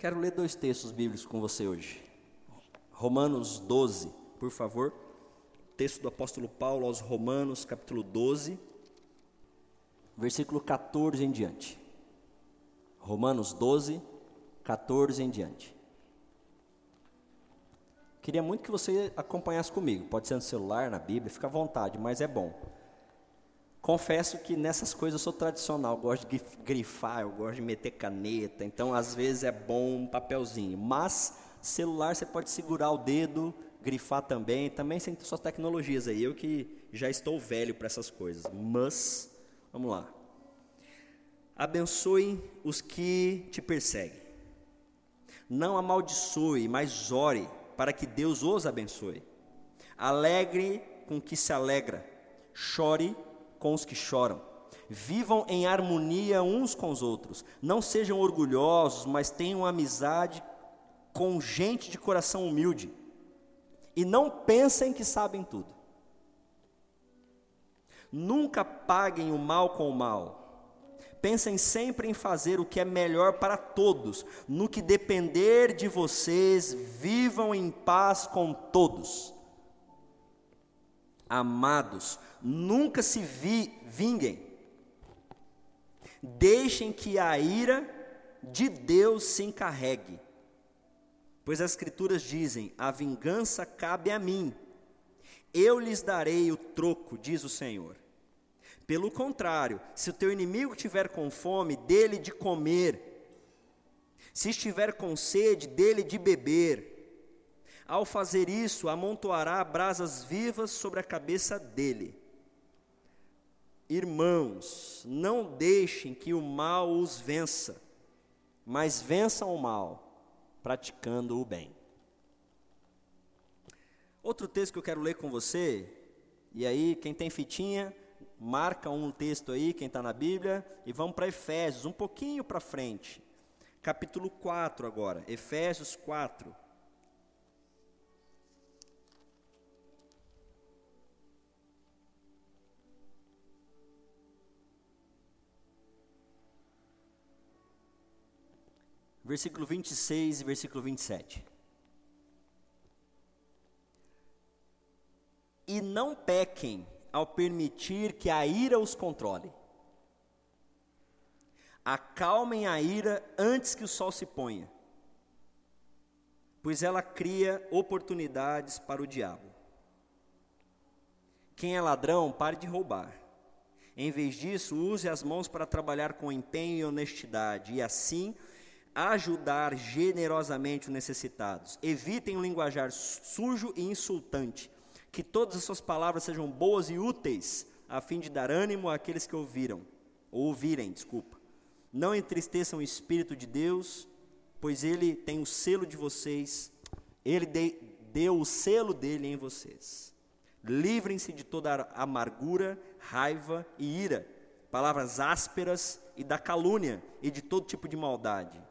Quero ler dois textos bíblicos com você hoje. Romanos 12, por favor. Texto do apóstolo Paulo aos Romanos, capítulo 12, versículo 14 em diante. Romanos 12, 14 em diante. Queria muito que você acompanhasse comigo. Pode ser no celular, na Bíblia, fica à vontade, mas é bom. Confesso que nessas coisas eu sou tradicional, eu gosto de grifar, eu gosto de meter caneta, então às vezes é bom um papelzinho. Mas celular você pode segurar o dedo, grifar também, também tem suas tecnologias aí. Eu que já estou velho para essas coisas. Mas, vamos lá. Abençoe os que te perseguem. Não amaldiçoe, mas ore para que Deus os abençoe. Alegre com que se alegra, chore com os que choram. Vivam em harmonia uns com os outros. Não sejam orgulhosos, mas tenham amizade com gente de coração humilde. E não pensem que sabem tudo. Nunca paguem o mal com o mal. Pensem sempre em fazer o que é melhor para todos. No que depender de vocês, vivam em paz com todos. Amados, nunca se vi, vinguem. Deixem que a ira de Deus se encarregue. Pois as Escrituras dizem: a vingança cabe a mim. Eu lhes darei o troco, diz o Senhor. Pelo contrário, se o teu inimigo tiver com fome, dele de comer. Se estiver com sede, dele de beber. Ao fazer isso, amontoará brasas vivas sobre a cabeça dele. Irmãos, não deixem que o mal os vença, mas vençam o mal, praticando o bem. Outro texto que eu quero ler com você, e aí, quem tem fitinha, marca um texto aí, quem está na Bíblia, e vamos para Efésios, um pouquinho para frente. Capítulo 4 agora, Efésios 4. Versículo 26 e versículo 27. E não pequem ao permitir que a ira os controle. Acalmem a ira antes que o sol se ponha, pois ela cria oportunidades para o diabo. Quem é ladrão, pare de roubar. Em vez disso, use as mãos para trabalhar com empenho e honestidade, e assim ajudar generosamente os necessitados. Evitem o linguajar sujo e insultante. Que todas as suas palavras sejam boas e úteis, a fim de dar ânimo àqueles que ouviram, ou ouvirem, desculpa. Não entristeçam o Espírito de Deus, pois ele tem o selo de vocês, ele de, deu o selo dele em vocês. Livrem-se de toda amargura, raiva e ira, palavras ásperas e da calúnia e de todo tipo de maldade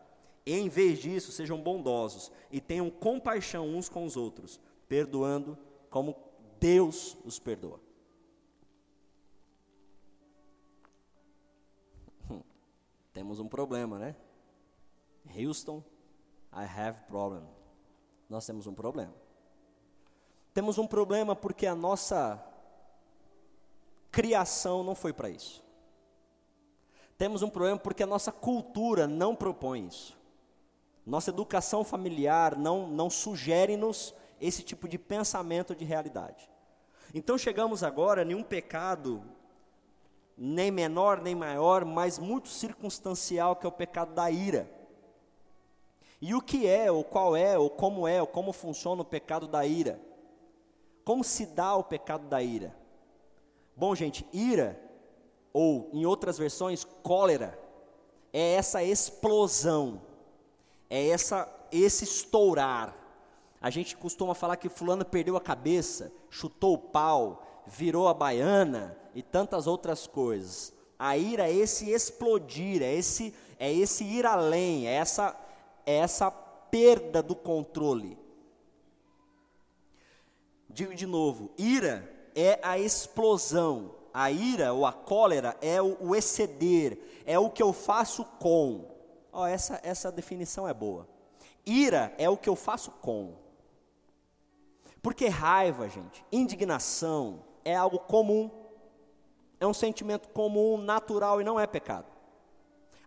em vez disso, sejam bondosos e tenham compaixão uns com os outros, perdoando como Deus os perdoa. Hum, temos um problema, né? Houston, I have problem. Nós temos um problema. Temos um problema porque a nossa criação não foi para isso. Temos um problema porque a nossa cultura não propõe isso. Nossa educação familiar não, não sugere-nos esse tipo de pensamento de realidade. Então chegamos agora em um pecado, nem menor nem maior, mas muito circunstancial, que é o pecado da ira. E o que é, ou qual é, ou como é, ou como funciona o pecado da ira? Como se dá o pecado da ira? Bom, gente, ira, ou em outras versões, cólera, é essa explosão é essa esse estourar. A gente costuma falar que fulano perdeu a cabeça, chutou o pau, virou a baiana e tantas outras coisas. A ira é esse explodir, é esse é esse ir além, é essa é essa perda do controle. Digo de novo, ira é a explosão. A ira ou a cólera é o, o exceder, é o que eu faço com. Oh, essa, essa definição é boa. Ira é o que eu faço com. Porque raiva, gente, indignação é algo comum. É um sentimento comum, natural e não é pecado.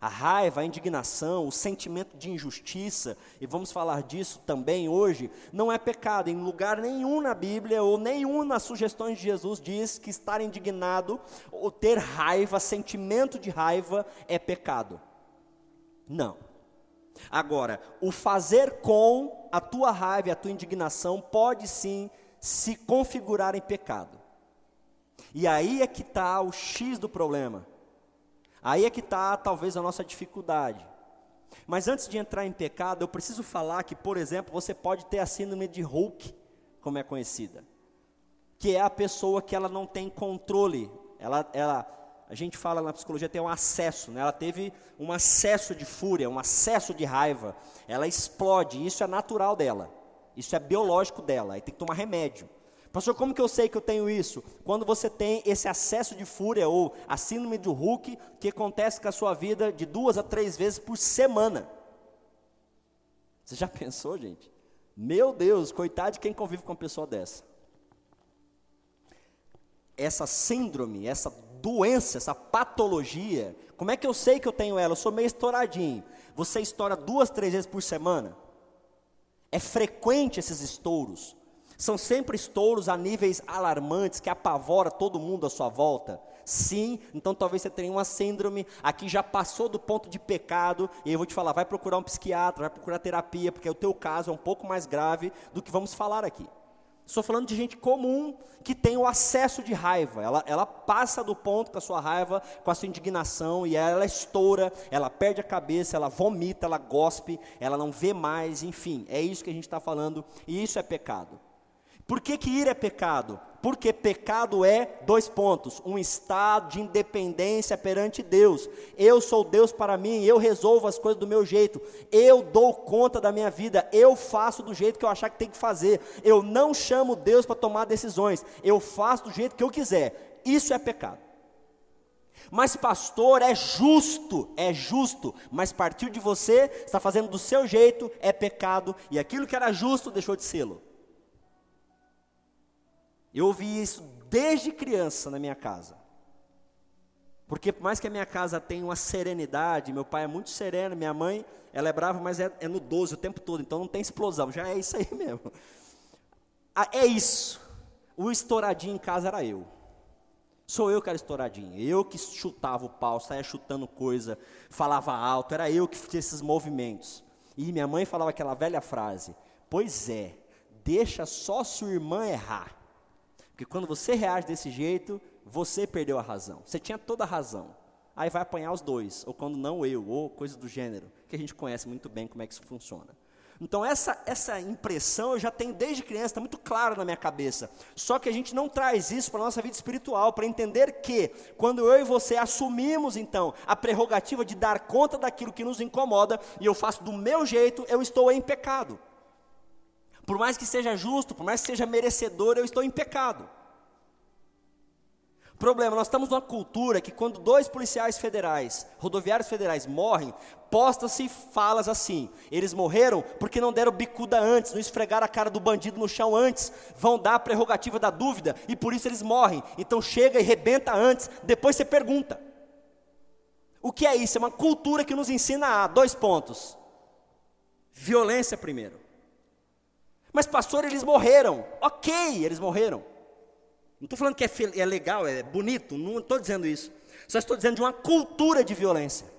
A raiva, a indignação, o sentimento de injustiça, e vamos falar disso também hoje, não é pecado. Em lugar nenhum na Bíblia ou nenhum nas sugestões de Jesus diz que estar indignado ou ter raiva, sentimento de raiva é pecado. Não. Agora, o fazer com a tua raiva e a tua indignação pode sim se configurar em pecado. E aí é que está o X do problema. Aí é que está talvez a nossa dificuldade. Mas antes de entrar em pecado, eu preciso falar que, por exemplo, você pode ter a síndrome de Hulk, como é conhecida, que é a pessoa que ela não tem controle. Ela, ela, a gente fala na psicologia tem um acesso, né? Ela teve um acesso de fúria, um acesso de raiva. Ela explode. Isso é natural dela. Isso é biológico dela. Aí tem que tomar remédio. Pastor, como que eu sei que eu tenho isso? Quando você tem esse acesso de fúria ou a síndrome do Hulk, que acontece com a sua vida de duas a três vezes por semana. Você já pensou, gente? Meu Deus, coitado de quem convive com uma pessoa dessa. Essa síndrome, essa doença, essa patologia, como é que eu sei que eu tenho ela? Eu sou meio estouradinho. Você estoura duas, três vezes por semana? É frequente esses estouros. São sempre estouros a níveis alarmantes que apavora todo mundo à sua volta. Sim, então talvez você tenha uma síndrome, aqui já passou do ponto de pecado, e eu vou te falar, vai procurar um psiquiatra, vai procurar terapia, porque o teu caso é um pouco mais grave do que vamos falar aqui. Estou falando de gente comum que tem o acesso de raiva. Ela, ela passa do ponto com a sua raiva, com a sua indignação, e ela estoura, ela perde a cabeça, ela vomita, ela gospe, ela não vê mais, enfim, é isso que a gente está falando, e isso é pecado. Por que, que ira é pecado? Porque pecado é, dois pontos, um estado de independência perante Deus. Eu sou Deus para mim, eu resolvo as coisas do meu jeito, eu dou conta da minha vida, eu faço do jeito que eu achar que tem que fazer. Eu não chamo Deus para tomar decisões, eu faço do jeito que eu quiser. Isso é pecado. Mas pastor, é justo, é justo, mas partiu de você, está fazendo do seu jeito, é pecado, e aquilo que era justo deixou de sê-lo. Eu ouvi isso desde criança na minha casa. Porque por mais que a minha casa tenha uma serenidade, meu pai é muito sereno, minha mãe, ela é brava, mas é, é no 12 o tempo todo, então não tem explosão, já é isso aí mesmo. Ah, é isso. O estouradinho em casa era eu. Sou eu que era estouradinho. Eu que chutava o pau, saía chutando coisa, falava alto, era eu que fazia esses movimentos. E minha mãe falava aquela velha frase: Pois é, deixa só sua irmã errar. Porque quando você reage desse jeito, você perdeu a razão. Você tinha toda a razão. Aí vai apanhar os dois, ou quando não eu, ou coisa do gênero, que a gente conhece muito bem como é que isso funciona. Então essa, essa impressão eu já tenho desde criança, está muito claro na minha cabeça. Só que a gente não traz isso para a nossa vida espiritual, para entender que quando eu e você assumimos então a prerrogativa de dar conta daquilo que nos incomoda, e eu faço do meu jeito, eu estou em pecado. Por mais que seja justo, por mais que seja merecedor, eu estou em pecado. Problema, nós estamos numa cultura que quando dois policiais federais, rodoviários federais morrem, posta-se falas assim: eles morreram porque não deram bicuda antes, não esfregaram a cara do bandido no chão antes, vão dar a prerrogativa da dúvida e por isso eles morrem. Então chega e rebenta antes, depois você pergunta. O que é isso? É uma cultura que nos ensina a dois pontos: violência primeiro. Mas, pastor, eles morreram. Ok, eles morreram. Não estou falando que é, é legal, é bonito, não estou dizendo isso. Só estou dizendo de uma cultura de violência.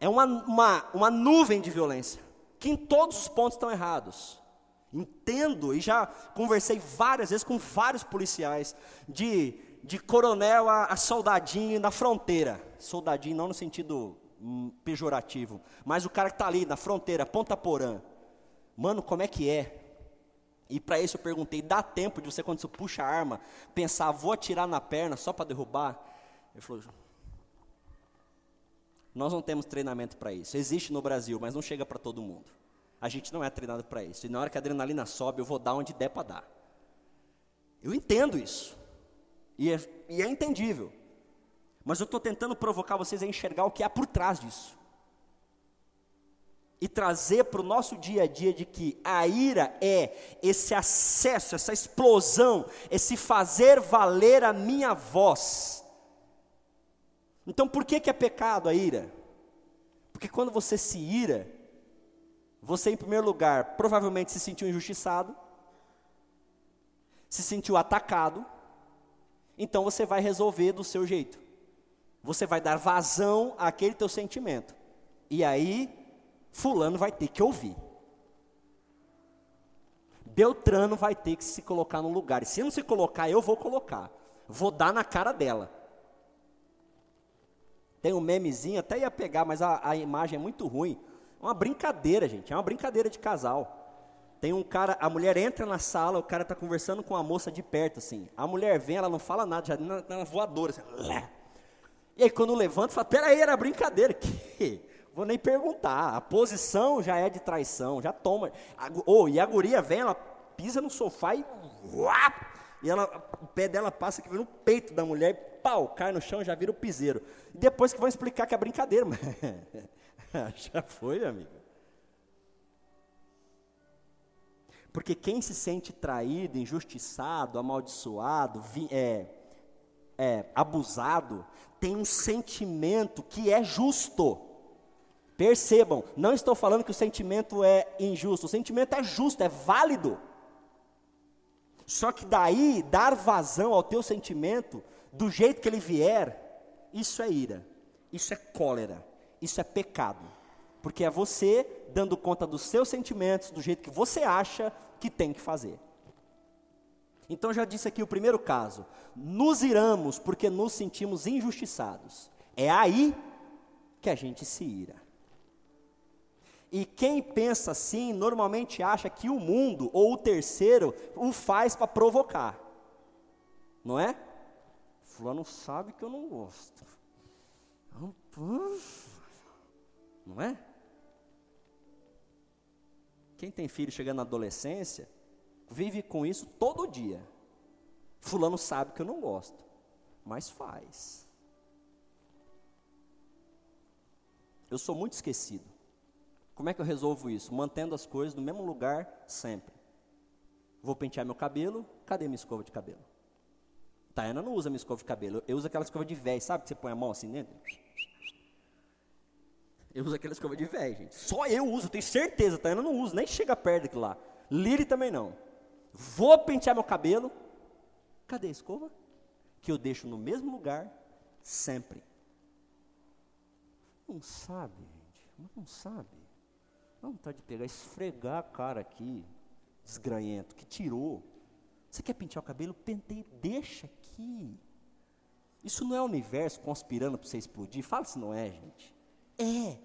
É uma, uma, uma nuvem de violência, que em todos os pontos estão errados. Entendo, e já conversei várias vezes com vários policiais, de, de coronel a, a soldadinho na fronteira. Soldadinho não no sentido hum, pejorativo, mas o cara que está ali na fronteira, Ponta Porã. Mano, como é que é? E para isso eu perguntei: dá tempo de você, quando você puxa a arma, pensar, vou atirar na perna só para derrubar? Ele falou: nós não temos treinamento para isso. Existe no Brasil, mas não chega para todo mundo. A gente não é treinado para isso. E na hora que a adrenalina sobe, eu vou dar onde der para dar. Eu entendo isso. E é, e é entendível. Mas eu estou tentando provocar vocês a enxergar o que há por trás disso. E trazer para o nosso dia a dia de que a ira é esse acesso, essa explosão, esse fazer valer a minha voz. Então por que, que é pecado a ira? Porque quando você se ira, você em primeiro lugar provavelmente se sentiu injustiçado, se sentiu atacado, então você vai resolver do seu jeito. Você vai dar vazão àquele teu sentimento. E aí Fulano vai ter que ouvir. Beltrano vai ter que se colocar no lugar. E se não se colocar, eu vou colocar. Vou dar na cara dela. Tem um memezinho, até ia pegar, mas a, a imagem é muito ruim. Uma brincadeira, gente. É uma brincadeira de casal. Tem um cara, a mulher entra na sala, o cara está conversando com a moça de perto, assim. A mulher vem, ela não fala nada, já na, na voadora. Assim, e aí quando levanta, fala, peraí, era brincadeira. Que? Vou nem perguntar. A posição já é de traição, já toma. Oh, e a guria vem, ela pisa no sofá e. E ela, o pé dela passa aqui no peito da mulher e pau, cai no chão, já vira o piseiro. E depois que vão explicar que é brincadeira, mas já foi, amigo. Porque quem se sente traído, injustiçado, amaldiçoado, é, é, abusado, tem um sentimento que é justo. Percebam, não estou falando que o sentimento é injusto, o sentimento é justo, é válido. Só que daí, dar vazão ao teu sentimento, do jeito que ele vier, isso é ira, isso é cólera, isso é pecado. Porque é você dando conta dos seus sentimentos, do jeito que você acha que tem que fazer. Então já disse aqui o primeiro caso, nos iramos porque nos sentimos injustiçados. É aí que a gente se ira. E quem pensa assim, normalmente acha que o mundo ou o terceiro o faz para provocar. Não é? Fulano sabe que eu não gosto. Não é? Quem tem filho chegando na adolescência, vive com isso todo dia. Fulano sabe que eu não gosto, mas faz. Eu sou muito esquecido. Como é que eu resolvo isso? Mantendo as coisas no mesmo lugar sempre. Vou pentear meu cabelo, cadê minha escova de cabelo? Tayana não usa minha escova de cabelo, eu uso aquela escova de véi, sabe que você põe a mão assim dentro? Eu uso aquela escova de véi, gente. Só eu uso, tenho certeza, Tayana não usa, nem chega perto daquilo lá. Liri também não. Vou pentear meu cabelo, cadê a escova? Que eu deixo no mesmo lugar, sempre. Não sabe, gente, não sabe. Dá vontade de pegar, esfregar a cara aqui, desgranhento, que tirou. Você quer pentear o cabelo? Pentei, deixa aqui. Isso não é o universo conspirando para você explodir? Fala se não é, gente. É.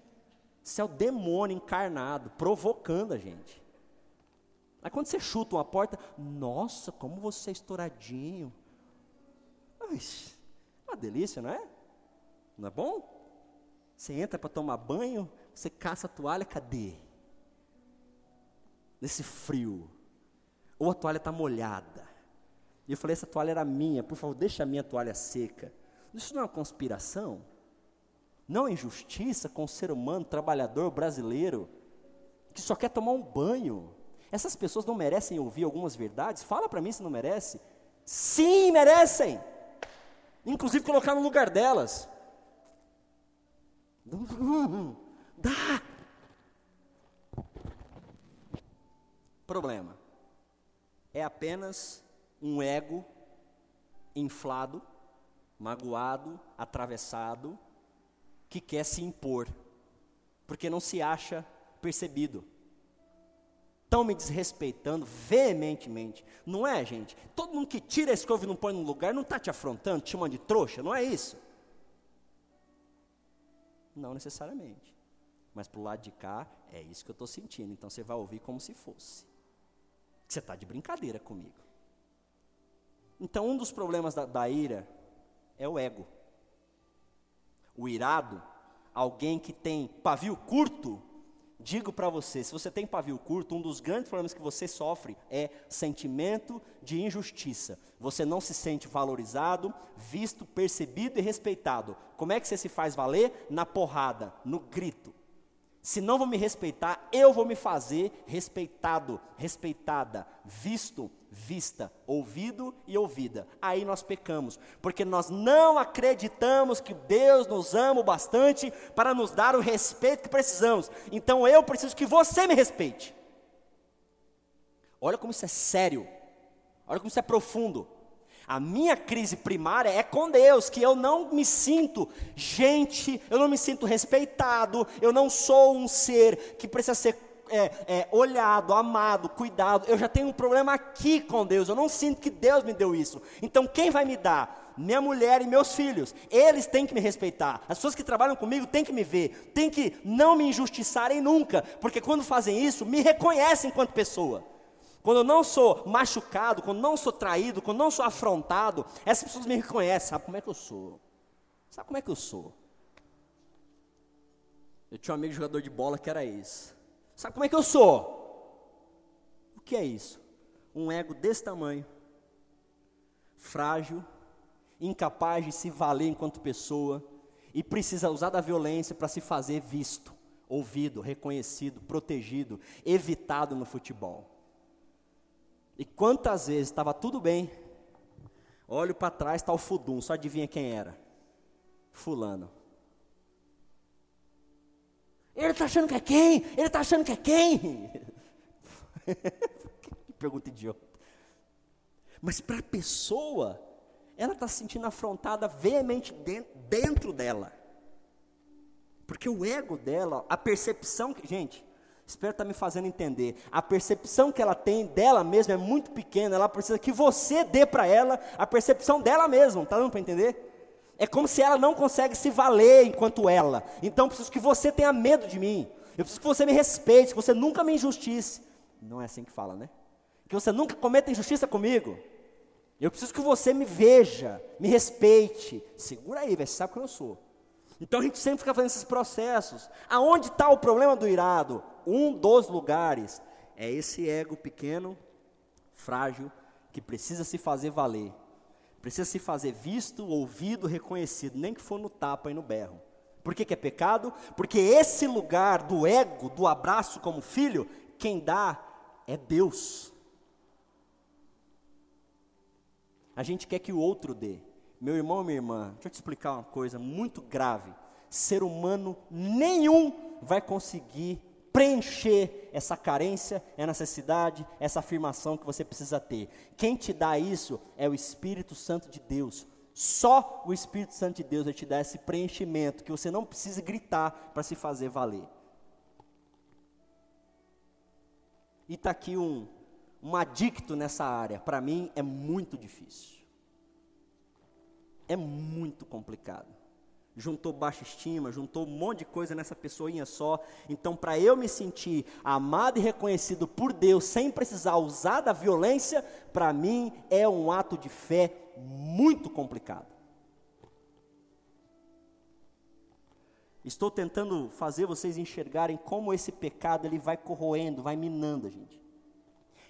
Isso é o demônio encarnado, provocando a gente. Aí quando você chuta uma porta, nossa, como você é estouradinho. Ai, uma delícia, não é? Não é bom? Você entra para tomar banho, você caça a toalha, cadê? Nesse frio. Ou a toalha está molhada. E eu falei, essa toalha era minha, por favor, deixa a minha toalha seca. Isso não é uma conspiração? Não é injustiça com o ser humano, trabalhador brasileiro, que só quer tomar um banho. Essas pessoas não merecem ouvir algumas verdades? Fala para mim se não merece. Sim, merecem. Inclusive colocar no lugar delas. Dá! Problema. É apenas um ego inflado, magoado, atravessado, que quer se impor, porque não se acha percebido. Estão me desrespeitando veementemente. Não é, gente? Todo mundo que tira a escova e não põe no lugar não está te afrontando, te chamando de trouxa, não é isso? Não necessariamente. Mas para o lado de cá, é isso que eu estou sentindo. Então você vai ouvir como se fosse. Você está de brincadeira comigo. Então, um dos problemas da, da ira é o ego. O irado, alguém que tem pavio curto, digo para você: se você tem pavio curto, um dos grandes problemas que você sofre é sentimento de injustiça. Você não se sente valorizado, visto, percebido e respeitado. Como é que você se faz valer? Na porrada, no grito. Se não vão me respeitar, eu vou me fazer respeitado, respeitada, visto, vista, ouvido e ouvida. Aí nós pecamos, porque nós não acreditamos que Deus nos ama o bastante para nos dar o respeito que precisamos. Então eu preciso que você me respeite. Olha como isso é sério. Olha como isso é profundo. A minha crise primária é com Deus, que eu não me sinto gente, eu não me sinto respeitado, eu não sou um ser que precisa ser é, é, olhado, amado, cuidado. Eu já tenho um problema aqui com Deus, eu não sinto que Deus me deu isso. Então quem vai me dar? Minha mulher e meus filhos, eles têm que me respeitar. As pessoas que trabalham comigo têm que me ver, têm que não me injustiçarem nunca, porque quando fazem isso, me reconhecem enquanto pessoa. Quando eu não sou machucado, quando não sou traído, quando não sou afrontado, essas pessoas me reconhecem. Sabe como é que eu sou? Sabe como é que eu sou? Eu tinha um amigo jogador de bola que era isso. Sabe como é que eu sou? O que é isso? Um ego desse tamanho, frágil, incapaz de se valer enquanto pessoa e precisa usar da violência para se fazer visto, ouvido, reconhecido, protegido, evitado no futebol. E quantas vezes estava tudo bem, olho para trás, está o Fudum, só adivinha quem era? Fulano. Ele está achando que é quem? Ele está achando que é quem? que pergunta idiota. Mas para a pessoa, ela está se sentindo afrontada veemente dentro, dela. Porque o ego dela, a percepção que. Gente, Espero estar tá me fazendo entender. A percepção que ela tem dela mesma é muito pequena. Ela precisa que você dê para ela a percepção dela mesma. Está dando para entender? É como se ela não consegue se valer enquanto ela. Então preciso que você tenha medo de mim. Eu preciso que você me respeite, que você nunca me injustice. Não é assim que fala, né? Que você nunca cometa injustiça comigo. Eu preciso que você me veja, me respeite. Segura aí, você sabe quem eu sou. Então a gente sempre fica fazendo esses processos. Aonde está o problema do irado? Um dos lugares é esse ego pequeno, frágil, que precisa se fazer valer. Precisa se fazer visto, ouvido, reconhecido, nem que for no tapa e no berro. Por que, que é pecado? Porque esse lugar do ego, do abraço como filho, quem dá é Deus. A gente quer que o outro dê. Meu irmão minha irmã, deixa eu te explicar uma coisa muito grave. Ser humano nenhum vai conseguir preencher essa carência, essa necessidade, essa afirmação que você precisa ter. Quem te dá isso é o Espírito Santo de Deus. Só o Espírito Santo de Deus vai te dar esse preenchimento que você não precisa gritar para se fazer valer. E está aqui um, um adicto nessa área. Para mim é muito difícil é muito complicado. Juntou baixa estima, juntou um monte de coisa nessa pessoinha só. Então, para eu me sentir amado e reconhecido por Deus, sem precisar usar da violência, para mim é um ato de fé muito complicado. Estou tentando fazer vocês enxergarem como esse pecado ele vai corroendo, vai minando a gente.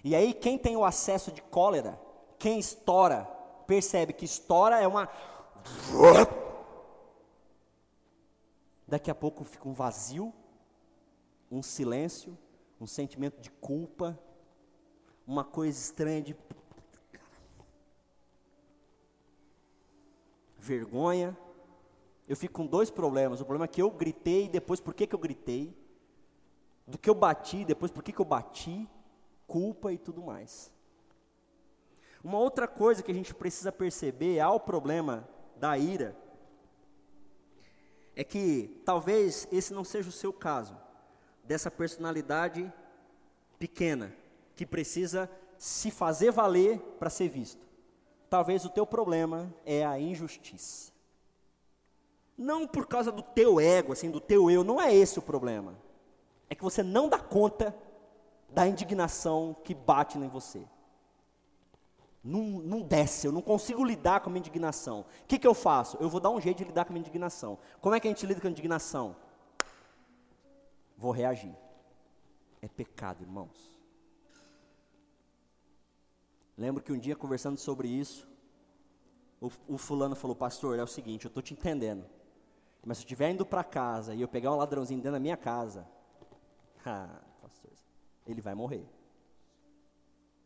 E aí, quem tem o acesso de cólera, quem estoura, percebe que estoura é uma Daqui a pouco fica um vazio, um silêncio, um sentimento de culpa, uma coisa estranha de vergonha. Eu fico com dois problemas. O problema é que eu gritei, depois por que, que eu gritei? Do que eu bati, depois por que, que eu bati? Culpa e tudo mais. Uma outra coisa que a gente precisa perceber ao problema da ira, é que talvez esse não seja o seu caso, dessa personalidade pequena, que precisa se fazer valer para ser visto. Talvez o teu problema é a injustiça. Não por causa do teu ego, assim, do teu eu, não é esse o problema. É que você não dá conta da indignação que bate em você não, não desce, eu não consigo lidar com a minha indignação. O que, que eu faço? Eu vou dar um jeito de lidar com a minha indignação. Como é que a gente lida com a indignação? Vou reagir. É pecado, irmãos. Lembro que um dia conversando sobre isso, o, o fulano falou, pastor, é o seguinte, eu estou te entendendo. Mas se eu estiver indo para casa e eu pegar um ladrãozinho dentro da minha casa, Ah, pastor, ele vai morrer.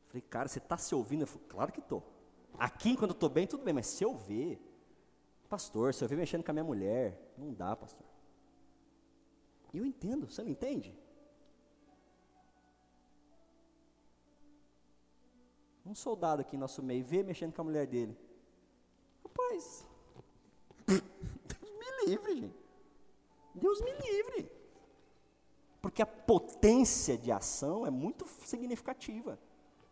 Falei, cara, você está se ouvindo? Eu falei, claro que estou. Aqui, quando estou bem, tudo bem, mas se eu ver, pastor, se eu ver mexendo com a minha mulher, não dá, pastor. Eu entendo, você não entende? Um soldado aqui no nosso meio vê mexendo com a mulher dele. Rapaz, Deus me livre, gente. Deus me livre. Porque a potência de ação é muito significativa.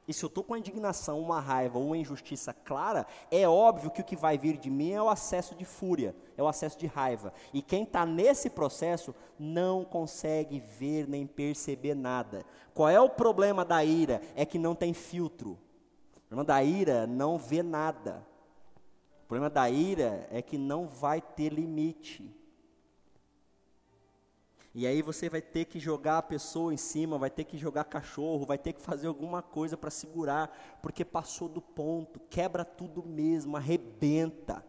E se eu estou com a indignação, uma raiva ou uma injustiça clara, é óbvio que o que vai vir de mim é o acesso de fúria, é o acesso de raiva. E quem está nesse processo não consegue ver nem perceber nada. Qual é o problema da ira? É que não tem filtro. O problema da ira não vê nada. O problema da ira é que não vai ter limite. E aí você vai ter que jogar a pessoa em cima, vai ter que jogar cachorro, vai ter que fazer alguma coisa para segurar, porque passou do ponto, quebra tudo mesmo, arrebenta,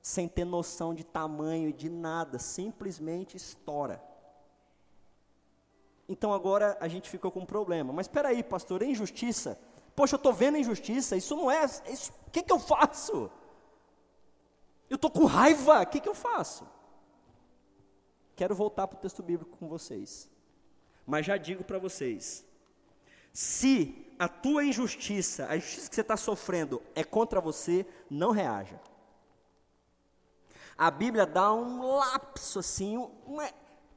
sem ter noção de tamanho e de nada, simplesmente estoura. Então agora a gente ficou com um problema. Mas espera aí, pastor, é injustiça? Poxa, eu estou vendo injustiça, isso não é. O que, que eu faço? Eu estou com raiva, o que, que eu faço? Quero voltar para o texto bíblico com vocês. Mas já digo para vocês: se a tua injustiça, a injustiça que você está sofrendo é contra você, não reaja. A Bíblia dá um lapso assim, uma,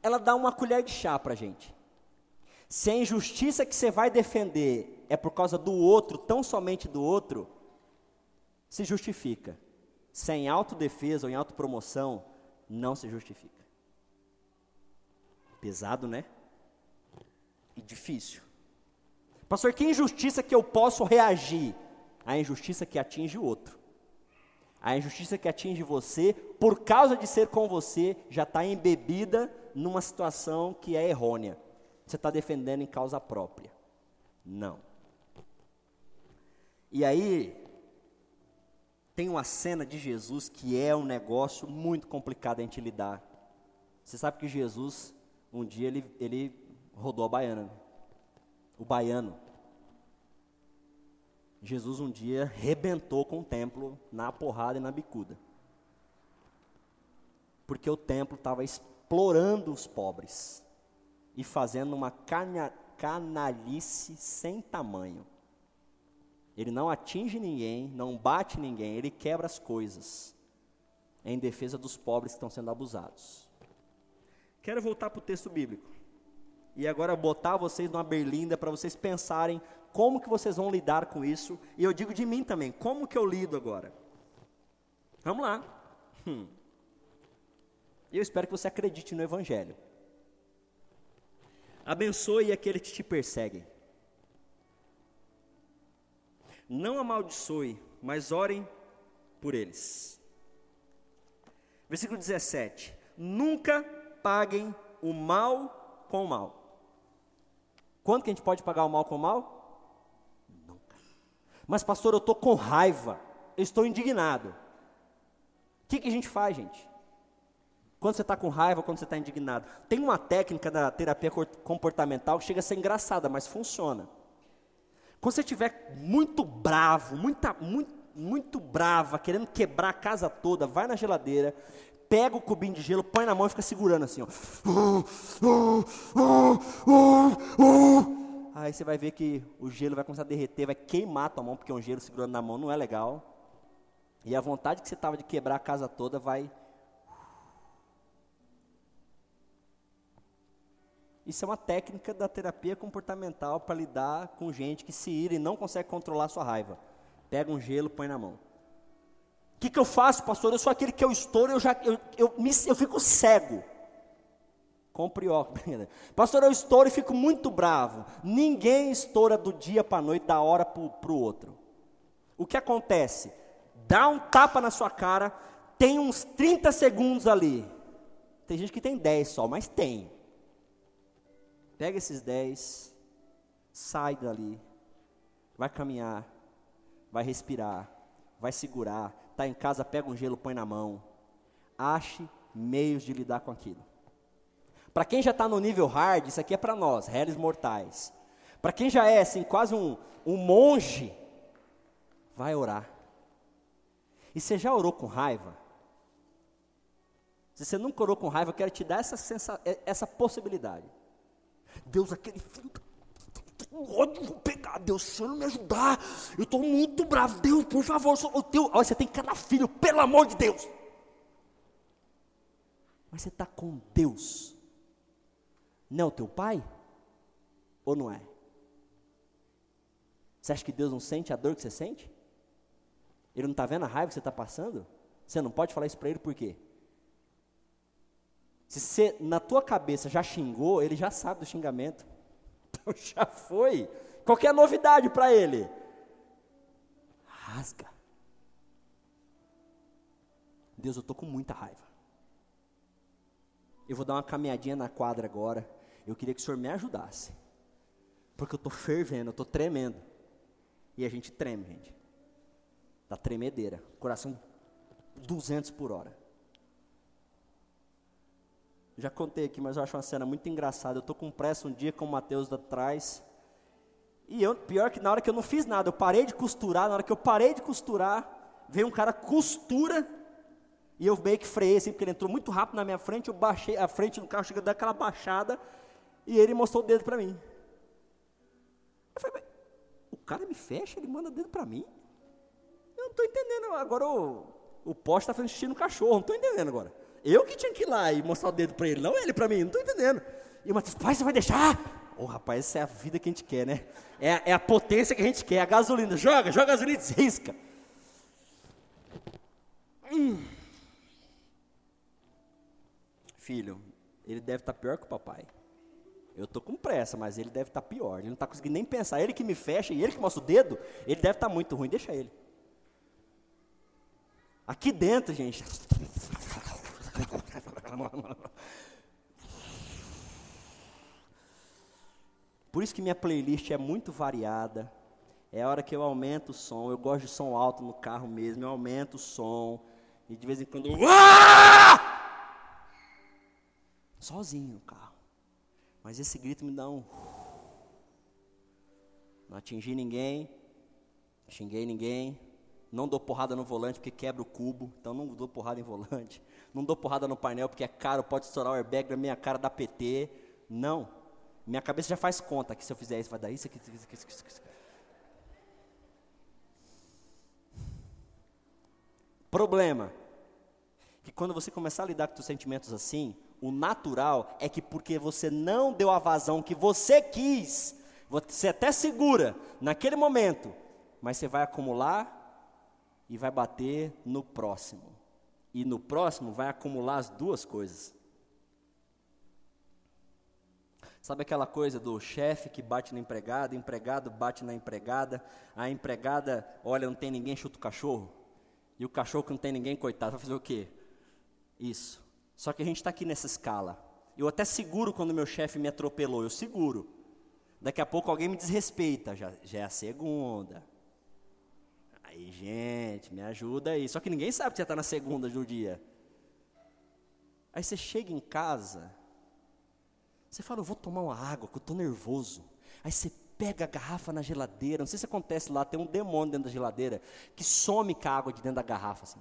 ela dá uma colher de chá para a gente. Se a injustiça que você vai defender é por causa do outro, tão somente do outro, se justifica. Sem autodefesa ou em autopromoção, não se justifica. Pesado, né? E difícil. Pastor, que injustiça que eu posso reagir? A injustiça que atinge o outro. A injustiça que atinge você, por causa de ser com você, já está embebida numa situação que é errônea. Você está defendendo em causa própria. Não. E aí, tem uma cena de Jesus que é um negócio muito complicado a gente lidar. Você sabe que Jesus um dia ele, ele rodou a baiana. O baiano. Jesus um dia rebentou com o templo na porrada e na bicuda. Porque o templo estava explorando os pobres e fazendo uma cana canalice sem tamanho. Ele não atinge ninguém, não bate ninguém, ele quebra as coisas em defesa dos pobres que estão sendo abusados. Quero voltar para o texto bíblico. E agora botar vocês numa berlinda para vocês pensarem como que vocês vão lidar com isso. E eu digo de mim também, como que eu lido agora? Vamos lá. Hum. Eu espero que você acredite no Evangelho. Abençoe aqueles que te perseguem. Não amaldiçoe, mas orem por eles. Versículo 17: Nunca paguem o mal com o mal. Quando que a gente pode pagar o mal com o mal? Nunca. Mas, pastor, eu estou com raiva, eu estou indignado. O que, que a gente faz, gente? Quando você está com raiva, quando você está indignado. Tem uma técnica da terapia comportamental que chega a ser engraçada, mas funciona. Quando você estiver muito bravo, muita, muito, muito brava, querendo quebrar a casa toda, vai na geladeira, pega o cubinho de gelo, põe na mão e fica segurando assim, ó. Aí você vai ver que o gelo vai começar a derreter, vai queimar a tua mão, porque um gelo segurando na mão não é legal. E a vontade que você estava de quebrar a casa toda vai. Isso é uma técnica da terapia comportamental para lidar com gente que se ira e não consegue controlar sua raiva. Pega um gelo, põe na mão. Que, que eu faço, pastor? Eu sou aquele que eu estouro, eu já eu, eu, me, eu fico cego. Compre óculos. Pastor, eu estouro e fico muito bravo. Ninguém estoura do dia para a noite, da hora para o outro. O que acontece? Dá um tapa na sua cara, tem uns 30 segundos ali. Tem gente que tem 10 só, mas tem. Pega esses 10, sai dali, vai caminhar, vai respirar, vai segurar, está em casa, pega um gelo, põe na mão. Ache meios de lidar com aquilo. Para quem já está no nível hard, isso aqui é para nós, réis mortais. Para quem já é assim, quase um, um monge, vai orar. E você já orou com raiva? Se você nunca orou com raiva, eu quero te dar essa, sensa, essa possibilidade. Deus, aquele filho ódio, vou pegar, Deus, se eu não me ajudar, eu estou muito bravo, Deus, por favor, sou o teu, olha, você tem cada filho, pelo amor de Deus. Mas você está com Deus, não é o teu pai? Ou não é? Você acha que Deus não sente a dor que você sente? Ele não está vendo a raiva que você está passando? Você não pode falar isso para ele por quê? Se você, na tua cabeça, já xingou, ele já sabe do xingamento. Já foi. Qualquer novidade para ele. Rasga. Deus, eu estou com muita raiva. Eu vou dar uma caminhadinha na quadra agora. Eu queria que o senhor me ajudasse. Porque eu estou fervendo, eu estou tremendo. E a gente treme, gente. Da tremedeira. Coração 200 por hora. Já contei aqui, mas eu acho uma cena muito engraçada. Eu estou com pressa um dia com o Mateus atrás. E eu, pior que na hora que eu não fiz nada, eu parei de costurar. Na hora que eu parei de costurar, veio um cara costura. E eu meio que freiei assim, porque ele entrou muito rápido na minha frente. Eu baixei a frente do carro, chegou daquela baixada. E ele mostrou o dedo para mim. Eu falei, o cara me fecha, ele manda dedo para mim? Eu não estou entendendo. Agora o, o poste está assistindo o cachorro, não estou entendendo agora. Eu que tinha que ir lá e mostrar o dedo para ele, não ele para mim, não estou entendendo. E o Matheus, pai, você vai deixar? Ô oh, rapaz, essa é a vida que a gente quer, né? É, é a potência que a gente quer, a gasolina. Joga, joga a gasolina e risca. Hum. Filho, ele deve estar tá pior que o papai. Eu estou com pressa, mas ele deve estar tá pior. Ele não está conseguindo nem pensar. Ele que me fecha e ele que mostra o dedo, ele deve estar tá muito ruim. Deixa ele. Aqui dentro, gente. Por isso que minha playlist é muito variada. É a hora que eu aumento o som. Eu gosto de som alto no carro mesmo. Eu aumento o som. E de vez em quando. Sozinho no carro. Mas esse grito me dá um. Não atingi ninguém. Xinguei ninguém. Não dou porrada no volante porque quebra o cubo. Então não dou porrada em volante. Não dou porrada no painel porque é caro, pode estourar o airbag na minha cara da PT. Não. Minha cabeça já faz conta que se eu fizer isso vai dar isso, aqui, isso, aqui, isso, isso. Problema. Que quando você começar a lidar com os sentimentos assim, o natural é que porque você não deu a vazão que você quis, você até segura naquele momento, mas você vai acumular e vai bater no próximo e no próximo vai acumular as duas coisas. Sabe aquela coisa do chefe que bate na empregada, empregado bate na empregada, a empregada, olha, não tem ninguém, chuta o cachorro, e o cachorro que não tem ninguém, coitado, vai fazer o quê? Isso. Só que a gente está aqui nessa escala. Eu até seguro quando meu chefe me atropelou, eu seguro. Daqui a pouco alguém me desrespeita, já, já é a segunda. Aí, gente, me ajuda aí. Só que ninguém sabe que você está na segunda do dia. Aí você chega em casa, você fala, eu vou tomar uma água, que eu estou nervoso. Aí você pega a garrafa na geladeira, não sei se acontece lá, tem um demônio dentro da geladeira, que some com a água de dentro da garrafa. Assim.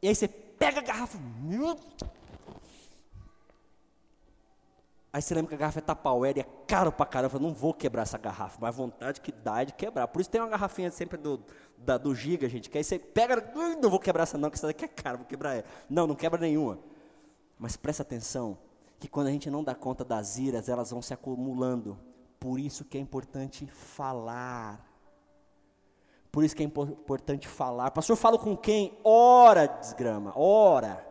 E aí você pega a garrafa, Aí você lembra que a garrafa é Tupperware e é caro pra caramba. Eu não vou quebrar essa garrafa, mas vontade que dá é de quebrar. Por isso tem uma garrafinha sempre do, da, do Giga, gente, que aí você pega, não vou quebrar essa não, que essa daqui é cara, vou quebrar ela. Não, não quebra nenhuma. Mas presta atenção, que quando a gente não dá conta das iras, elas vão se acumulando. Por isso que é importante falar. Por isso que é importante falar. Pastor, falo com quem? Ora, desgrama, ora.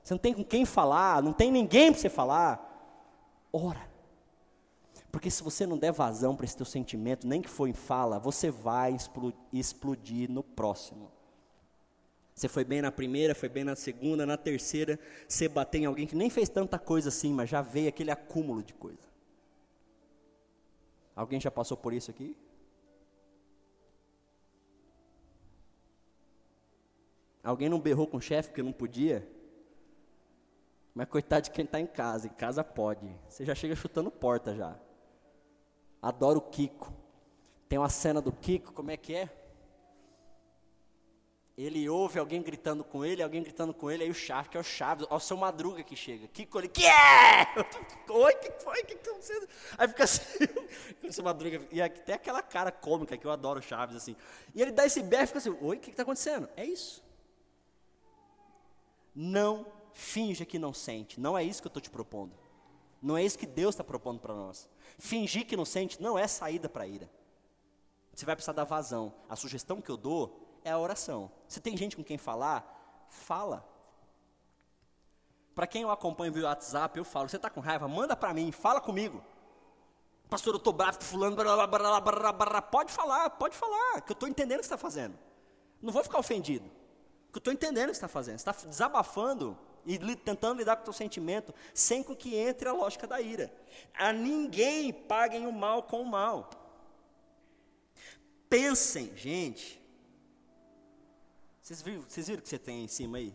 Você não tem com quem falar, não tem ninguém para você falar. Ora. Porque se você não der vazão para esse teu sentimento, nem que for em fala, você vai explodir no próximo. Você foi bem na primeira, foi bem na segunda, na terceira, você bateu em alguém que nem fez tanta coisa assim, mas já veio aquele acúmulo de coisa. Alguém já passou por isso aqui? Alguém não berrou com o chefe porque não podia? Mas coitado de quem está em casa, em casa pode. Você já chega chutando porta já. Adoro o Kiko. Tem uma cena do Kiko, como é que é? Ele ouve alguém gritando com ele, alguém gritando com ele, aí o Chaves, que é o Chaves, ó, o seu Madruga que chega. Kiko, ele, que é? Oi, que foi? Que tá acontecendo? Aí fica assim, o seu Madruga, e até aquela cara cômica que eu adoro o Chaves, assim. E ele dá esse berro e fica assim, oi, o que está acontecendo? É isso. Não finja que não sente, não é isso que eu estou te propondo. Não é isso que Deus está propondo para nós. Fingir que não sente não é saída para a ira. Você vai precisar dar vazão. A sugestão que eu dou é a oração. Se tem gente com quem falar, fala. Para quem eu acompanho via WhatsApp, eu falo: você está com raiva? Manda para mim, fala comigo. Pastor, eu estou bravo com fulano, blá, blá, blá, blá, pode falar, pode falar, que eu estou entendendo o que você está fazendo. Não vou ficar ofendido, que eu estou entendendo o que você está fazendo. Você está desabafando e tentando lidar com o teu sentimento, sem que entre a lógica da ira. A ninguém paguem o mal com o mal. Pensem, gente, vocês viram, vocês viram o que você tem em cima aí?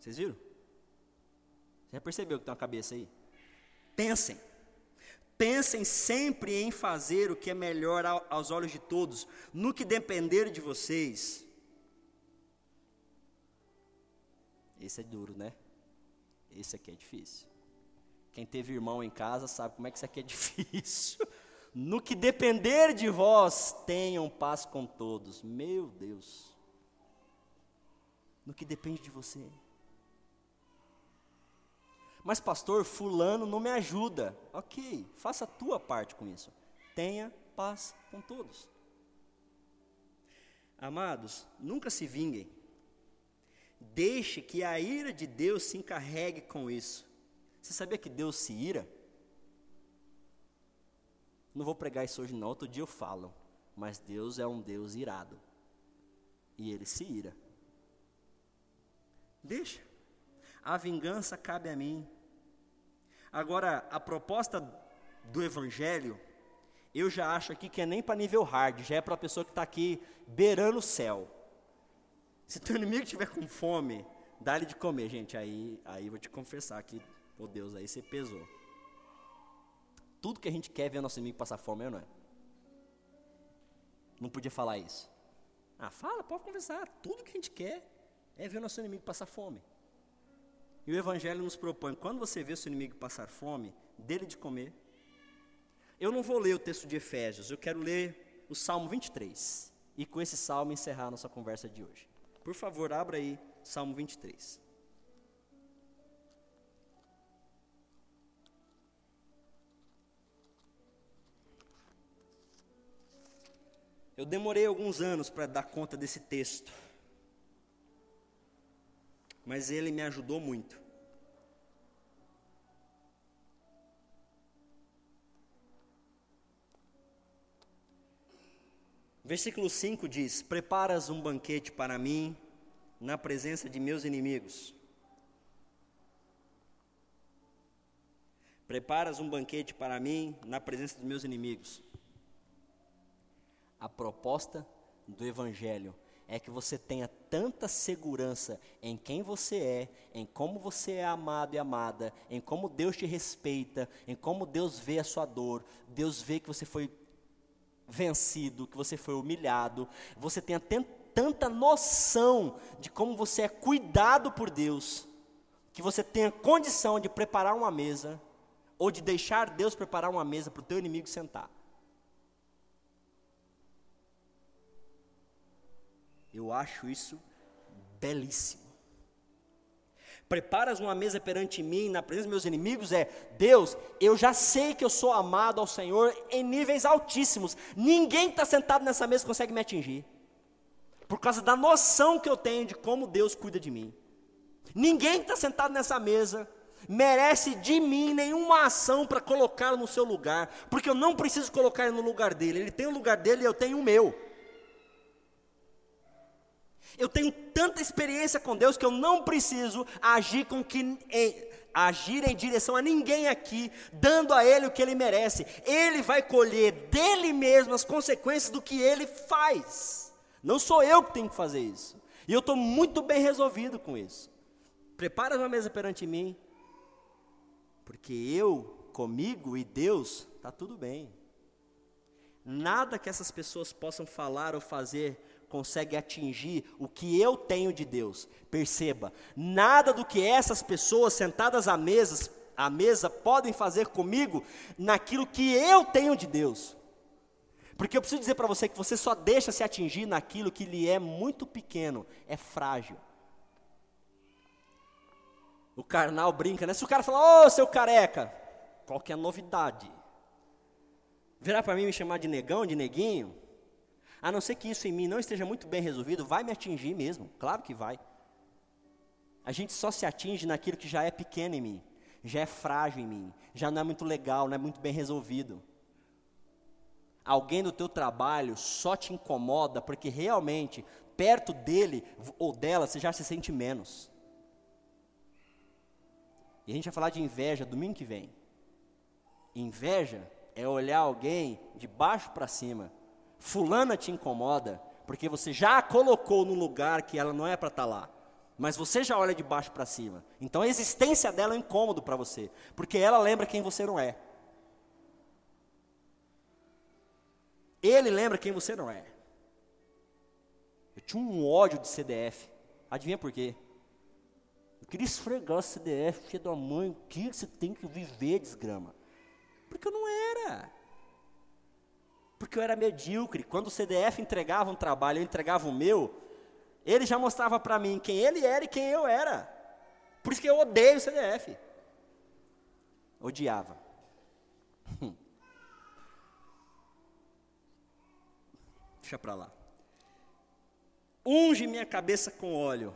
Vocês viram? Você já percebeu que tem uma cabeça aí? Pensem. Pensem sempre em fazer o que é melhor aos olhos de todos, no que depender de vocês. Esse é duro, né? Esse aqui é difícil. Quem teve irmão em casa sabe como é que isso aqui é difícil. No que depender de vós, tenham paz com todos. Meu Deus no que depende de você. Mas, pastor, Fulano não me ajuda. Ok, faça a tua parte com isso. Tenha paz com todos. Amados, nunca se vinguem. Deixe que a ira de Deus se encarregue com isso. Você sabia que Deus se ira? Não vou pregar isso hoje, não. Outro dia eu falo. Mas Deus é um Deus irado. E ele se ira. Deixa. A vingança cabe a mim. Agora, a proposta do Evangelho, eu já acho aqui que é nem para nível hard, já é para a pessoa que está aqui beirando o céu. Se teu inimigo estiver com fome, dá-lhe de comer, gente. Aí, aí vou te confessar que, oh Deus, aí você pesou. Tudo que a gente quer ver nosso inimigo passar fome, não é? Não podia falar isso. Ah, fala, pode conversar. Tudo que a gente quer é ver nosso inimigo passar fome. E o Evangelho nos propõe, quando você vê seu inimigo passar fome, dele de comer. Eu não vou ler o texto de Efésios, eu quero ler o Salmo 23. E com esse salmo encerrar a nossa conversa de hoje. Por favor, abra aí Salmo 23. Eu demorei alguns anos para dar conta desse texto mas ele me ajudou muito. Versículo 5 diz: Preparas um banquete para mim na presença de meus inimigos. Preparas um banquete para mim na presença dos meus inimigos. A proposta do Evangelho é que você tenha tanta segurança em quem você é, em como você é amado e amada, em como Deus te respeita, em como Deus vê a sua dor, Deus vê que você foi vencido, que você foi humilhado, você tenha tanta noção de como você é cuidado por Deus, que você tenha condição de preparar uma mesa, ou de deixar Deus preparar uma mesa para o teu inimigo sentar. Eu acho isso belíssimo. Preparas uma mesa perante mim, na presença dos meus inimigos, é Deus, eu já sei que eu sou amado ao Senhor em níveis altíssimos. Ninguém que está sentado nessa mesa consegue me atingir. Por causa da noção que eu tenho de como Deus cuida de mim. Ninguém que está sentado nessa mesa merece de mim nenhuma ação para colocá-lo no seu lugar, porque eu não preciso colocar ele no lugar dele. Ele tem o lugar dele e eu tenho o meu. Eu tenho tanta experiência com Deus que eu não preciso agir com que em, agir em direção a ninguém aqui, dando a ele o que ele merece. Ele vai colher dele mesmo as consequências do que ele faz. Não sou eu que tenho que fazer isso. E eu estou muito bem resolvido com isso. Prepara uma mesa perante mim, porque eu, comigo e Deus, está tudo bem. Nada que essas pessoas possam falar ou fazer consegue atingir o que eu tenho de Deus. Perceba, nada do que essas pessoas sentadas à mesa, à mesa podem fazer comigo naquilo que eu tenho de Deus. Porque eu preciso dizer para você que você só deixa se atingir naquilo que lhe é muito pequeno, é frágil. O carnal brinca, né? Se o cara falar, ô seu careca, qual que é a novidade? Virar para mim me chamar de negão, de neguinho? A não ser que isso em mim não esteja muito bem resolvido, vai me atingir mesmo, claro que vai. A gente só se atinge naquilo que já é pequeno em mim, já é frágil em mim, já não é muito legal, não é muito bem resolvido. Alguém do teu trabalho só te incomoda porque realmente perto dele ou dela você já se sente menos. E a gente vai falar de inveja domingo que vem. Inveja é olhar alguém de baixo para cima. Fulana te incomoda porque você já a colocou num lugar que ela não é para estar tá lá. Mas você já olha de baixo para cima. Então a existência dela é um incômodo para você, porque ela lembra quem você não é. Ele lembra quem você não é. Eu tinha um ódio de CDF. Adivinha por quê? Eu queria esfregar o CDF, filho da mãe, o que você tem que viver, desgrama? Porque eu não era. Porque eu era medíocre. Quando o CDF entregava um trabalho, eu entregava o meu, ele já mostrava para mim quem ele era e quem eu era. Por isso que eu odeio o CDF. Odiava. Deixa para lá. Unge minha cabeça com óleo.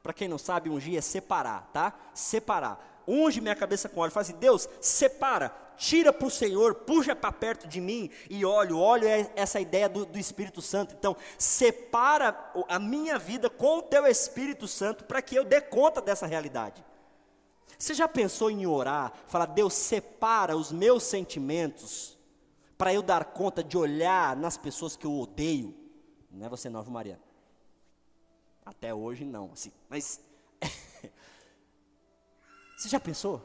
Para quem não sabe, ungir é separar, tá? Separar. Unge minha cabeça com óleo. Fala assim, Deus, separa, tira para o Senhor, puxa para perto de mim e óleo. Óleo é essa ideia do, do Espírito Santo. Então, separa a minha vida com o teu Espírito Santo para que eu dê conta dessa realidade. Você já pensou em orar, falar, Deus, separa os meus sentimentos para eu dar conta de olhar nas pessoas que eu odeio. Não é você não, Maria? Até hoje não, assim, mas você já pensou?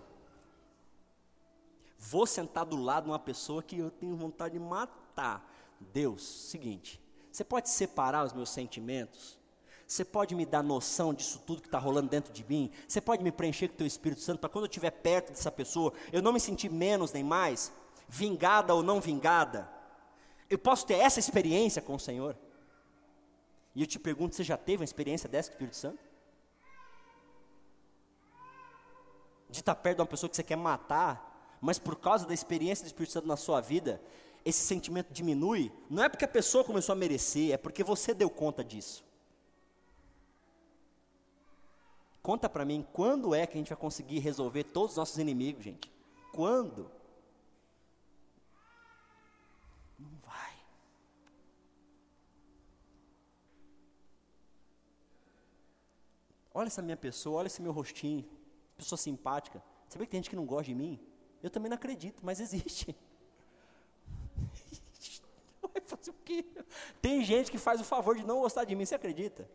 Vou sentar do lado de uma pessoa que eu tenho vontade de matar. Deus, seguinte, você pode separar os meus sentimentos? Você pode me dar noção disso tudo que está rolando dentro de mim? Você pode me preencher com o teu Espírito Santo para quando eu estiver perto dessa pessoa, eu não me sentir menos nem mais? vingada ou não vingada, eu posso ter essa experiência com o Senhor? E eu te pergunto, você já teve uma experiência dessa com o Espírito Santo? De estar perto de uma pessoa que você quer matar, mas por causa da experiência do Espírito Santo na sua vida, esse sentimento diminui, não é porque a pessoa começou a merecer, é porque você deu conta disso. Conta para mim, quando é que a gente vai conseguir resolver todos os nossos inimigos, gente? Quando? Olha essa minha pessoa, olha esse meu rostinho, pessoa simpática. Sabia que tem gente que não gosta de mim? Eu também não acredito, mas existe. Vai fazer o quê? Tem gente que faz o favor de não gostar de mim, você acredita?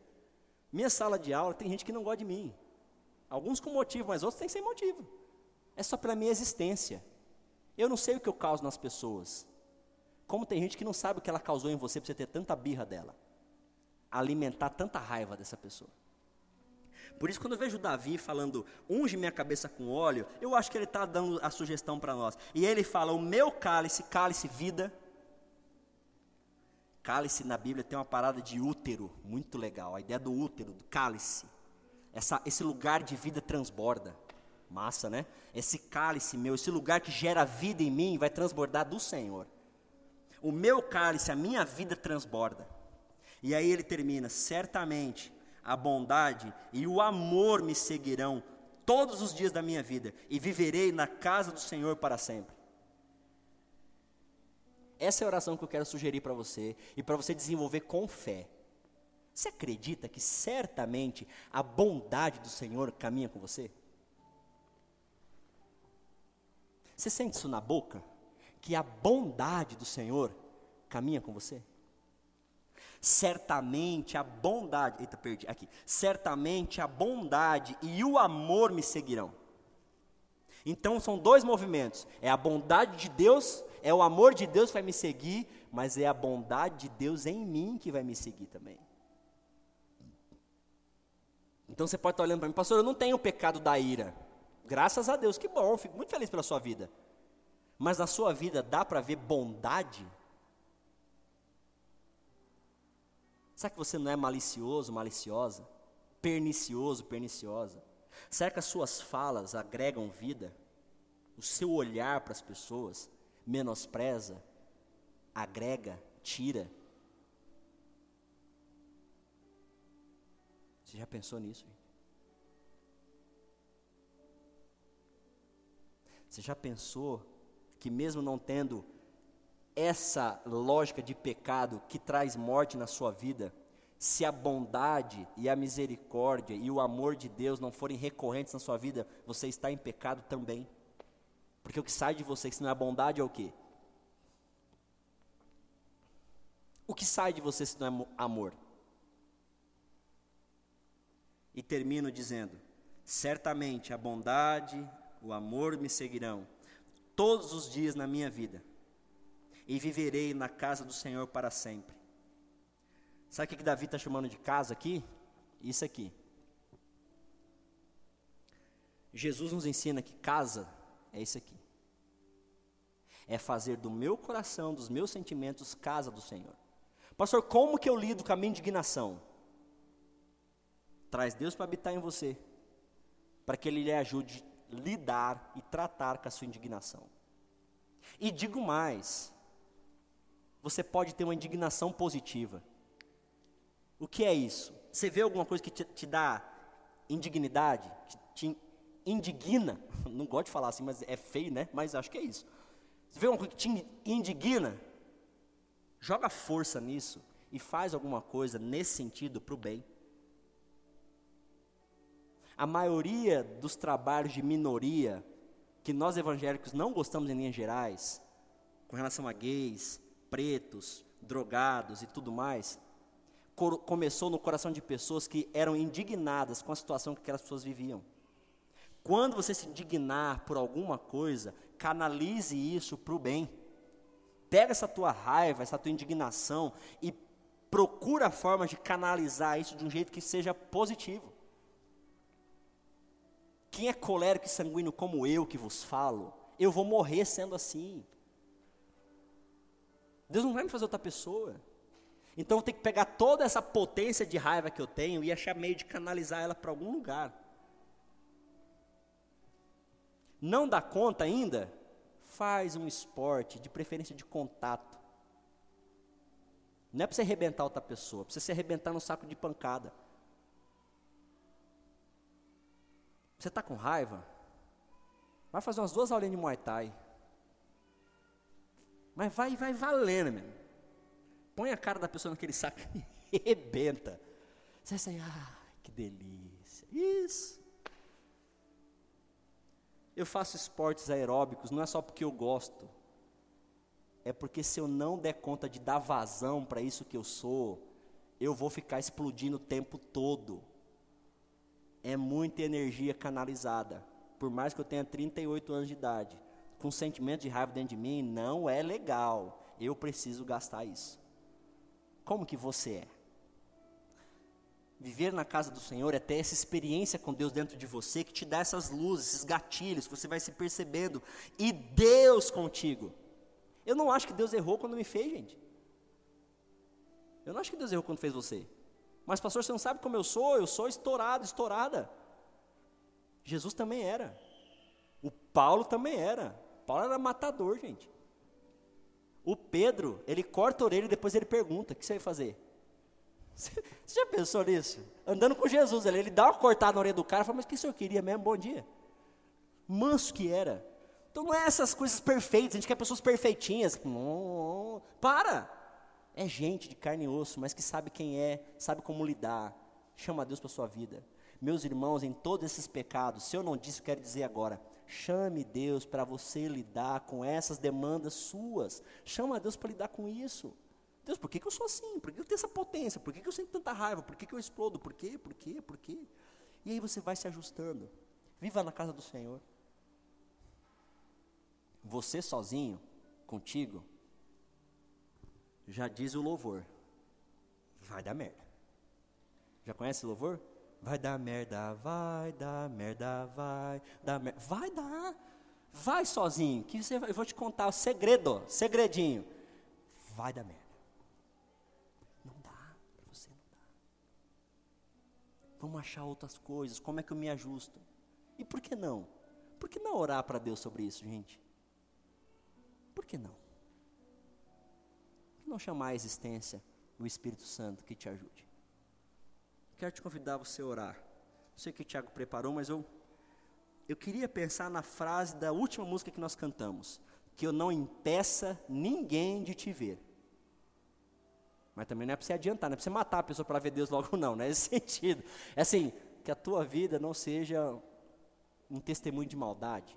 Minha sala de aula tem gente que não gosta de mim. Alguns com motivo, mas outros têm sem motivo. É só pela minha existência. Eu não sei o que eu causo nas pessoas. Como tem gente que não sabe o que ela causou em você para você ter tanta birra dela. Alimentar tanta raiva dessa pessoa. Por isso, quando eu vejo Davi falando, unge minha cabeça com óleo, eu acho que ele está dando a sugestão para nós. E ele fala, o meu cálice, cálice vida. Cálice na Bíblia tem uma parada de útero, muito legal. A ideia do útero, do cálice. Essa, esse lugar de vida transborda. Massa, né? Esse cálice meu, esse lugar que gera vida em mim, vai transbordar do Senhor. O meu cálice, a minha vida transborda. E aí ele termina: certamente a bondade e o amor me seguirão todos os dias da minha vida e viverei na casa do Senhor para sempre. Essa é a oração que eu quero sugerir para você e para você desenvolver com fé. Você acredita que certamente a bondade do Senhor caminha com você? Você sente isso na boca? Que a bondade do Senhor caminha com você? Certamente a bondade, eita, perdi aqui. Certamente a bondade e o amor me seguirão. Então são dois movimentos: é a bondade de Deus, é o amor de Deus que vai me seguir, mas é a bondade de Deus em mim que vai me seguir também. Então você pode estar olhando para mim, pastor, eu não tenho o pecado da ira. Graças a Deus, que bom, fico muito feliz pela sua vida. Mas na sua vida dá para ver bondade? Será que você não é malicioso, maliciosa? Pernicioso, perniciosa? Será que as suas falas agregam vida? O seu olhar para as pessoas menospreza, agrega, tira? Você já pensou nisso? Gente? Você já pensou que, mesmo não tendo essa lógica de pecado que traz morte na sua vida, se a bondade e a misericórdia e o amor de Deus não forem recorrentes na sua vida, você está em pecado também. Porque o que sai de você, se não é bondade, é o quê? O que sai de você se não é amor? E termino dizendo: certamente a bondade, o amor me seguirão todos os dias na minha vida, e viverei na casa do Senhor para sempre. Sabe o que Davi está chamando de casa aqui? Isso aqui. Jesus nos ensina que casa é isso aqui. É fazer do meu coração, dos meus sentimentos, casa do Senhor. Pastor, como que eu lido com a minha indignação? Traz Deus para habitar em você, para que Ele lhe ajude a lidar e tratar com a sua indignação. E digo mais: você pode ter uma indignação positiva. O que é isso? Você vê alguma coisa que te, te dá indignidade, que te indigna? Não gosto de falar assim, mas é feio, né? Mas acho que é isso. Você vê alguma coisa que te indigna? Joga força nisso e faz alguma coisa nesse sentido para o bem. A maioria dos trabalhos de minoria que nós evangélicos não gostamos em linhas gerais, com relação a gays, pretos, drogados e tudo mais, começou no coração de pessoas que eram indignadas com a situação que aquelas pessoas viviam. Quando você se indignar por alguma coisa, canalize isso para o bem. Pega essa tua raiva, essa tua indignação e procura formas de canalizar isso de um jeito que seja positivo. Quem é colérico e sanguíneo como eu que vos falo, eu vou morrer sendo assim. Deus não vai me fazer outra pessoa. Então eu tenho que pegar toda essa potência de raiva que eu tenho e achar meio de canalizar ela para algum lugar. Não dá conta ainda? Faz um esporte, de preferência de contato. Não é para você arrebentar outra pessoa, é para você se arrebentar no saco de pancada. Você está com raiva? Vai fazer umas duas aulinhas de Muay Thai. Mas vai, vai valendo, meu. Põe a cara da pessoa naquele saco e rebenta. Você sair, ah, que delícia. Isso. Eu faço esportes aeróbicos, não é só porque eu gosto. É porque se eu não der conta de dar vazão para isso que eu sou, eu vou ficar explodindo o tempo todo é muita energia canalizada. Por mais que eu tenha 38 anos de idade, com sentimento de raiva dentro de mim, não é legal. Eu preciso gastar isso. Como que você é? Viver na casa do Senhor é ter essa experiência com Deus dentro de você que te dá essas luzes, esses gatilhos, que você vai se percebendo. E Deus contigo. Eu não acho que Deus errou quando me fez, gente. Eu não acho que Deus errou quando fez você. Mas, pastor, você não sabe como eu sou? Eu sou estourado, estourada. Jesus também era. O Paulo também era. Paulo era matador, gente. O Pedro, ele corta a orelha e depois ele pergunta: o que você vai fazer? Você, já pensou nisso? Andando com Jesus, ele, ele dá uma cortada na orelha do cara e fala: Mas o que o senhor queria mesmo? Bom dia. Manso que era. Então não é essas coisas perfeitas, a gente quer pessoas perfeitinhas. para! É gente de carne e osso, mas que sabe quem é, sabe como lidar. Chama Deus para a sua vida. Meus irmãos, em todos esses pecados, se eu não disse, eu quero dizer agora. Chame Deus para você lidar com essas demandas suas. Chama Deus para lidar com isso. Deus, por que, que eu sou assim? Por que eu tenho essa potência? Por que, que eu sinto tanta raiva? Por que, que eu explodo? Por quê? Por quê? Por quê? E aí você vai se ajustando. Viva na casa do Senhor. Você sozinho, contigo, já diz o louvor. Vai dar merda. Já conhece o louvor? Vai dar merda, vai dar merda, vai dar merda. Vai dar. Vai sozinho, que você, eu vou te contar o segredo, segredinho. Vai dar merda. Não dá, para você não dá. Vamos achar outras coisas, como é que eu me ajusto? E por que não? Por que não orar para Deus sobre isso, gente? Por que não? Por que não chamar a existência o Espírito Santo que te ajude? Quero te convidar a você orar. Não sei o que o Tiago preparou, mas eu, eu queria pensar na frase da última música que nós cantamos: Que eu não impeça ninguém de te ver. Mas também não é para você adiantar, não é para você matar a pessoa para ver Deus logo, não, não é esse sentido. É assim, que a tua vida não seja um testemunho de maldade.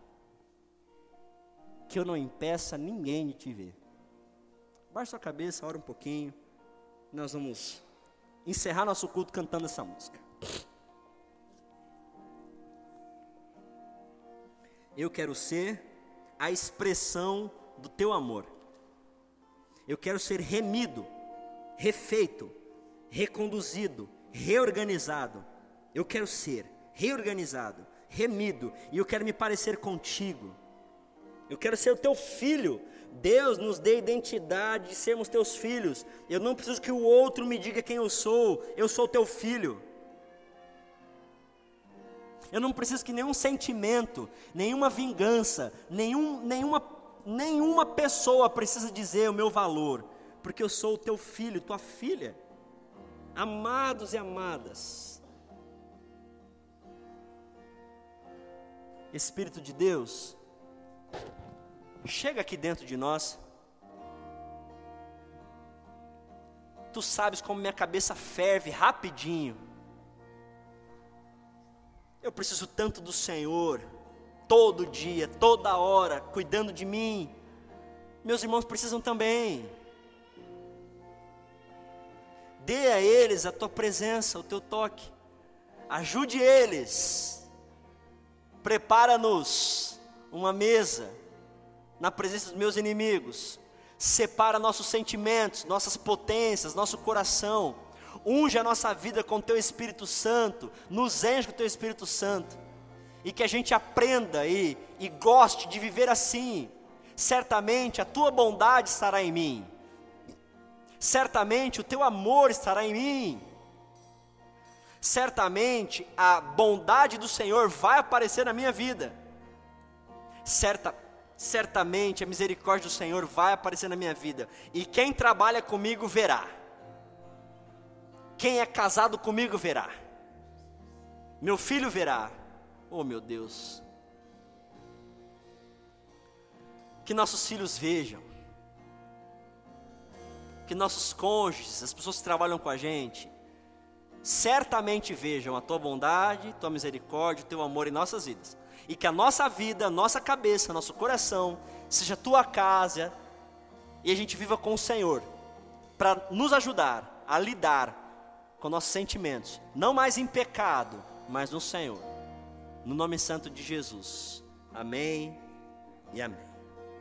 Que eu não impeça ninguém de te ver. Baixa sua cabeça, ora um pouquinho. Nós vamos encerrar nosso culto cantando essa música. Eu quero ser a expressão do teu amor. Eu quero ser remido, refeito, reconduzido, reorganizado. Eu quero ser reorganizado, remido, e eu quero me parecer contigo. Eu quero ser o teu filho. Deus nos dê identidade de sermos teus filhos. Eu não preciso que o outro me diga quem eu sou. Eu sou teu filho. Eu não preciso que nenhum sentimento, nenhuma vingança, nenhum, nenhuma, nenhuma pessoa precisa dizer o meu valor, porque eu sou o teu filho, tua filha. Amados e amadas. Espírito de Deus, chega aqui dentro de nós. Tu sabes como minha cabeça ferve rapidinho. Eu preciso tanto do Senhor, todo dia, toda hora, cuidando de mim. Meus irmãos precisam também. Dê a eles a tua presença, o teu toque. Ajude eles Prepara-nos uma mesa na presença dos meus inimigos. Separa nossos sentimentos, nossas potências, nosso coração. Unge a nossa vida com teu Espírito Santo. Nos enche com teu Espírito Santo. E que a gente aprenda e, e goste de viver assim. Certamente a tua bondade estará em mim. Certamente o teu amor estará em mim certamente a bondade do Senhor vai aparecer na minha vida. Certa, certamente a misericórdia do Senhor vai aparecer na minha vida. E quem trabalha comigo verá. Quem é casado comigo verá. Meu filho verá. Oh, meu Deus. Que nossos filhos vejam. Que nossos cônjuges, as pessoas que trabalham com a gente, certamente vejam a tua bondade, tua misericórdia, o teu amor em nossas vidas. E que a nossa vida, nossa cabeça, nosso coração, seja tua casa e a gente viva com o Senhor, para nos ajudar a lidar com nossos sentimentos, não mais em pecado, mas no Senhor. No nome santo de Jesus. Amém e amém.